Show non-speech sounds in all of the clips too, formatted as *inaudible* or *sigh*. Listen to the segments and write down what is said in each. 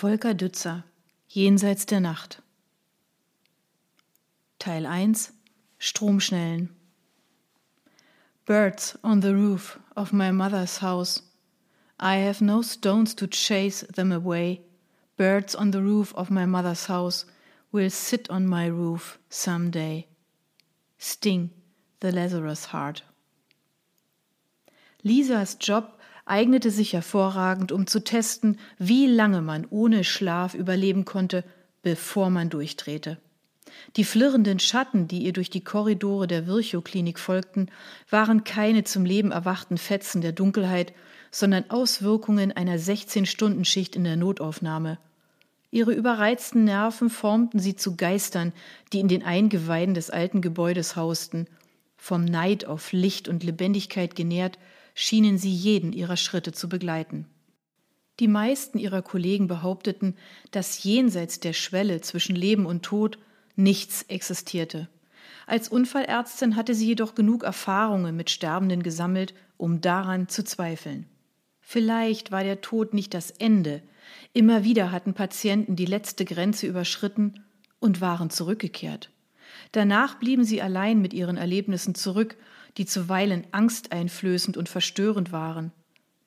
Volker Dützer Jenseits der Nacht Teil 1 Stromschnellen Birds on the roof of my mother's house. I have no stones to chase them away. Birds on the roof of my mother's house will sit on my roof some day. Sting, the Lazarus Heart. Lisas Job eignete sich hervorragend, um zu testen, wie lange man ohne Schlaf überleben konnte, bevor man durchdrehte. Die flirrenden Schatten, die ihr durch die Korridore der Virchow-Klinik folgten, waren keine zum Leben erwachten Fetzen der Dunkelheit, sondern Auswirkungen einer 16-Stunden-Schicht in der Notaufnahme. Ihre überreizten Nerven formten sie zu Geistern, die in den Eingeweiden des alten Gebäudes hausten. Vom Neid auf Licht und Lebendigkeit genährt, schienen sie jeden ihrer Schritte zu begleiten. Die meisten ihrer Kollegen behaupteten, dass jenseits der Schwelle zwischen Leben und Tod nichts existierte. Als Unfallärztin hatte sie jedoch genug Erfahrungen mit Sterbenden gesammelt, um daran zu zweifeln. Vielleicht war der Tod nicht das Ende. Immer wieder hatten Patienten die letzte Grenze überschritten und waren zurückgekehrt. Danach blieben sie allein mit ihren Erlebnissen zurück die zuweilen angsteinflößend und verstörend waren.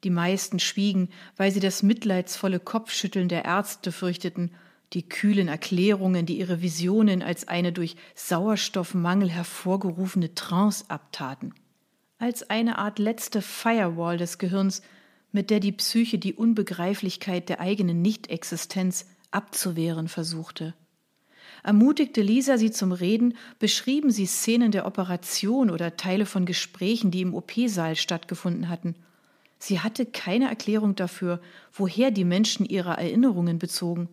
Die meisten schwiegen, weil sie das mitleidsvolle Kopfschütteln der Ärzte fürchteten, die kühlen Erklärungen, die ihre Visionen als eine durch Sauerstoffmangel hervorgerufene Trance abtaten. Als eine Art letzte Firewall des Gehirns, mit der die Psyche die Unbegreiflichkeit der eigenen Nichtexistenz abzuwehren versuchte. Ermutigte Lisa sie zum Reden, beschrieben sie Szenen der Operation oder Teile von Gesprächen, die im OP-Saal stattgefunden hatten. Sie hatte keine Erklärung dafür, woher die Menschen ihre Erinnerungen bezogen.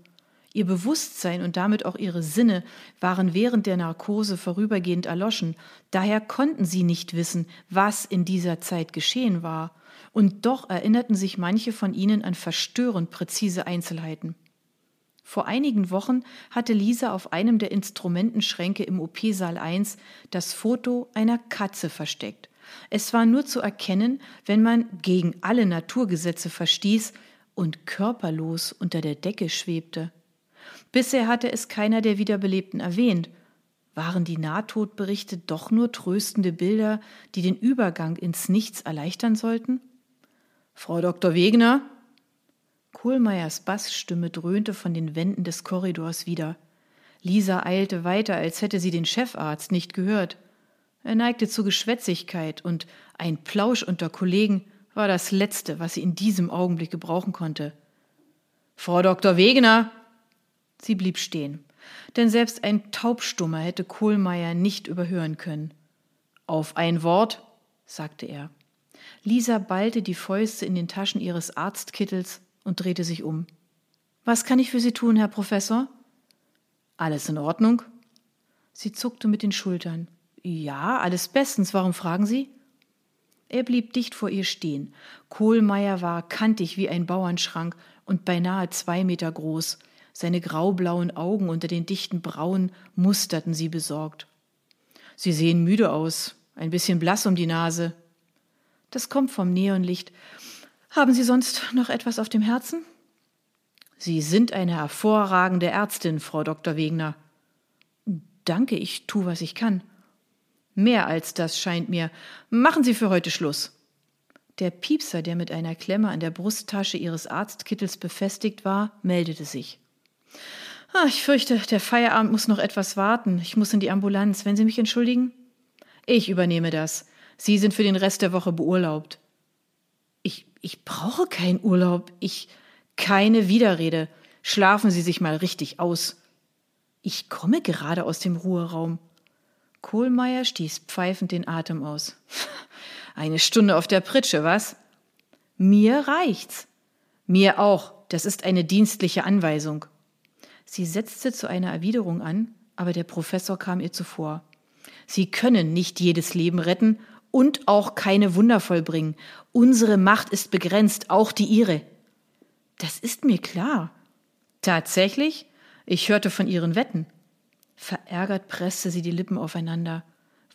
Ihr Bewusstsein und damit auch ihre Sinne waren während der Narkose vorübergehend erloschen, daher konnten sie nicht wissen, was in dieser Zeit geschehen war, und doch erinnerten sich manche von ihnen an verstörend präzise Einzelheiten. Vor einigen Wochen hatte Lisa auf einem der Instrumentenschränke im OP-Saal 1 das Foto einer Katze versteckt. Es war nur zu erkennen, wenn man gegen alle Naturgesetze verstieß und körperlos unter der Decke schwebte. Bisher hatte es keiner der Wiederbelebten erwähnt. Waren die Nahtodberichte doch nur tröstende Bilder, die den Übergang ins Nichts erleichtern sollten? Frau Dr. Wegner, Kohlmeiers Bassstimme dröhnte von den Wänden des Korridors wieder. Lisa eilte weiter, als hätte sie den Chefarzt nicht gehört. Er neigte zu Geschwätzigkeit, und ein Plausch unter Kollegen war das Letzte, was sie in diesem Augenblick gebrauchen konnte. Frau Dr. Wegener! Sie blieb stehen, denn selbst ein Taubstummer hätte Kohlmeier nicht überhören können. Auf ein Wort, sagte er. Lisa ballte die Fäuste in den Taschen ihres Arztkittels und drehte sich um. Was kann ich für Sie tun, Herr Professor? Alles in Ordnung? Sie zuckte mit den Schultern. Ja, alles bestens. Warum fragen Sie? Er blieb dicht vor ihr stehen. Kohlmeier war kantig wie ein Bauernschrank und beinahe zwei Meter groß. Seine graublauen Augen unter den dichten Brauen musterten sie besorgt. Sie sehen müde aus, ein bisschen blass um die Nase. Das kommt vom Neonlicht. Haben Sie sonst noch etwas auf dem Herzen? Sie sind eine hervorragende Ärztin, Frau Dr. Wegner. Danke, ich tu, was ich kann. Mehr als das scheint mir. Machen Sie für heute Schluss. Der Piepser, der mit einer Klemme an der Brusttasche ihres Arztkittels befestigt war, meldete sich. Ah, ich fürchte, der Feierabend muss noch etwas warten. Ich muss in die Ambulanz. Wenn Sie mich entschuldigen? Ich übernehme das. Sie sind für den Rest der Woche beurlaubt. Ich, brauche keinen Urlaub. Ich, keine Widerrede. Schlafen Sie sich mal richtig aus. Ich komme gerade aus dem Ruheraum. Kohlmeier stieß pfeifend den Atem aus. *laughs* Eine Stunde auf der Pritsche, was? Mir reicht's. Mir auch. Das ist eine dienstliche Anweisung. Sie setzte zu einer Erwiderung an, aber der Professor kam ihr zuvor. Sie können nicht jedes Leben retten und auch keine Wunder vollbringen. Unsere Macht ist begrenzt, auch die ihre. Das ist mir klar. Tatsächlich? Ich hörte von ihren Wetten. Verärgert presste sie die Lippen aufeinander.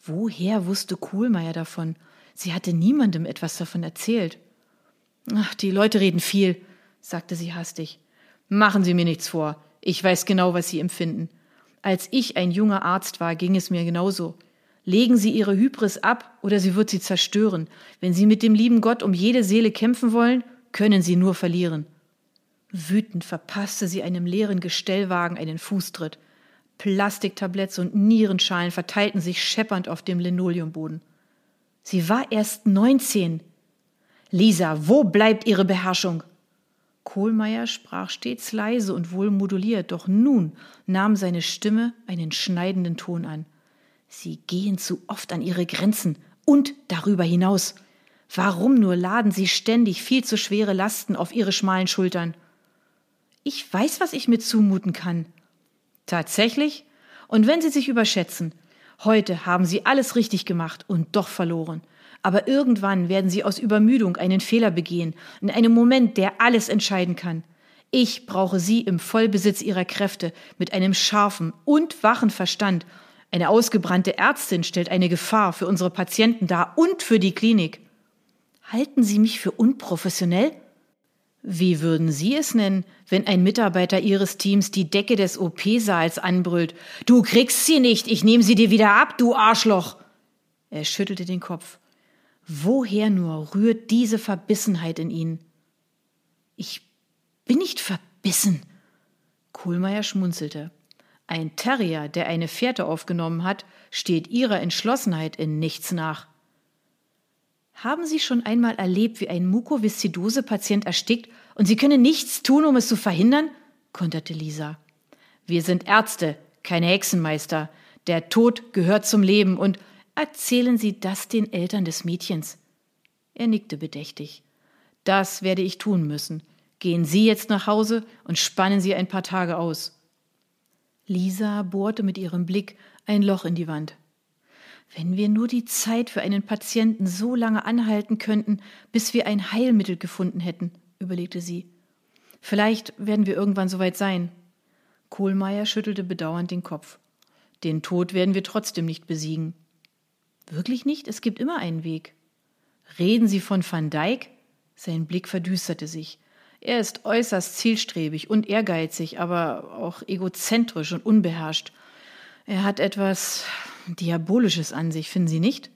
Woher wusste Kohlmeier davon? Sie hatte niemandem etwas davon erzählt. Ach, die Leute reden viel, sagte sie hastig. Machen Sie mir nichts vor. Ich weiß genau, was Sie empfinden. Als ich ein junger Arzt war, ging es mir genauso. Legen Sie Ihre Hybris ab, oder sie wird Sie zerstören. Wenn Sie mit dem lieben Gott um jede Seele kämpfen wollen, können Sie nur verlieren. Wütend verpasste sie einem leeren Gestellwagen einen Fußtritt. Plastiktabletts und Nierenschalen verteilten sich scheppernd auf dem Linoleumboden. Sie war erst neunzehn. Lisa, wo bleibt Ihre Beherrschung? Kohlmeier sprach stets leise und wohl moduliert, doch nun nahm seine Stimme einen schneidenden Ton an. Sie gehen zu oft an ihre Grenzen und darüber hinaus. Warum nur laden Sie ständig viel zu schwere Lasten auf Ihre schmalen Schultern? Ich weiß, was ich mir zumuten kann. Tatsächlich? Und wenn Sie sich überschätzen, heute haben Sie alles richtig gemacht und doch verloren. Aber irgendwann werden Sie aus Übermüdung einen Fehler begehen, in einem Moment, der alles entscheiden kann. Ich brauche Sie im Vollbesitz Ihrer Kräfte, mit einem scharfen und wachen Verstand. Eine ausgebrannte Ärztin stellt eine Gefahr für unsere Patienten dar und für die Klinik. Halten Sie mich für unprofessionell? Wie würden Sie es nennen, wenn ein Mitarbeiter Ihres Teams die Decke des OP-Saals anbrüllt? Du kriegst sie nicht, ich nehme sie dir wieder ab, du Arschloch! Er schüttelte den Kopf. Woher nur rührt diese Verbissenheit in Ihnen? Ich bin nicht verbissen. Kohlmeier schmunzelte. Ein Terrier, der eine Fährte aufgenommen hat, steht Ihrer Entschlossenheit in nichts nach. Haben Sie schon einmal erlebt, wie ein Mukoviszidose-Patient erstickt und Sie können nichts tun, um es zu verhindern? konterte Lisa. Wir sind Ärzte, keine Hexenmeister. Der Tod gehört zum Leben und erzählen Sie das den Eltern des Mädchens. Er nickte bedächtig. Das werde ich tun müssen. Gehen Sie jetzt nach Hause und spannen Sie ein paar Tage aus. Lisa bohrte mit ihrem Blick ein Loch in die Wand. Wenn wir nur die Zeit für einen Patienten so lange anhalten könnten, bis wir ein Heilmittel gefunden hätten, überlegte sie. Vielleicht werden wir irgendwann soweit sein. Kohlmeier schüttelte bedauernd den Kopf. Den Tod werden wir trotzdem nicht besiegen. Wirklich nicht? Es gibt immer einen Weg. Reden Sie von Van Dyck? Sein Blick verdüsterte sich. Er ist äußerst zielstrebig und ehrgeizig, aber auch egozentrisch und unbeherrscht. Er hat etwas Diabolisches an sich, finden Sie nicht?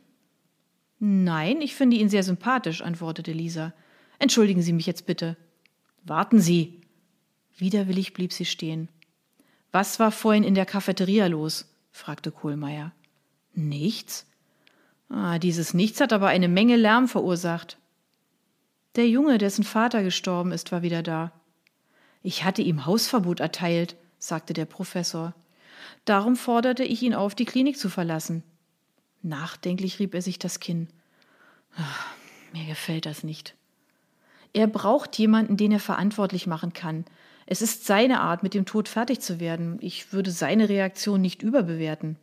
Nein, ich finde ihn sehr sympathisch, antwortete Lisa. Entschuldigen Sie mich jetzt bitte. Warten Sie. Widerwillig blieb sie stehen. Was war vorhin in der Cafeteria los? fragte Kohlmeier. Nichts. Ah, dieses Nichts hat aber eine Menge Lärm verursacht. Der Junge, dessen Vater gestorben ist, war wieder da. Ich hatte ihm Hausverbot erteilt, sagte der Professor. Darum forderte ich ihn auf, die Klinik zu verlassen. Nachdenklich rieb er sich das Kinn. Ach, mir gefällt das nicht. Er braucht jemanden, den er verantwortlich machen kann. Es ist seine Art, mit dem Tod fertig zu werden. Ich würde seine Reaktion nicht überbewerten.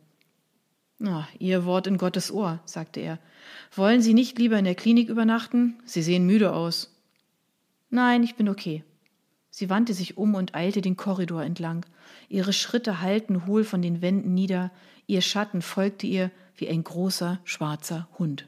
Na, Ihr Wort in Gottes Ohr, sagte er. Wollen Sie nicht lieber in der Klinik übernachten? Sie sehen müde aus. Nein, ich bin okay. Sie wandte sich um und eilte den Korridor entlang. Ihre Schritte hallten hohl von den Wänden nieder, ihr Schatten folgte ihr wie ein großer schwarzer Hund.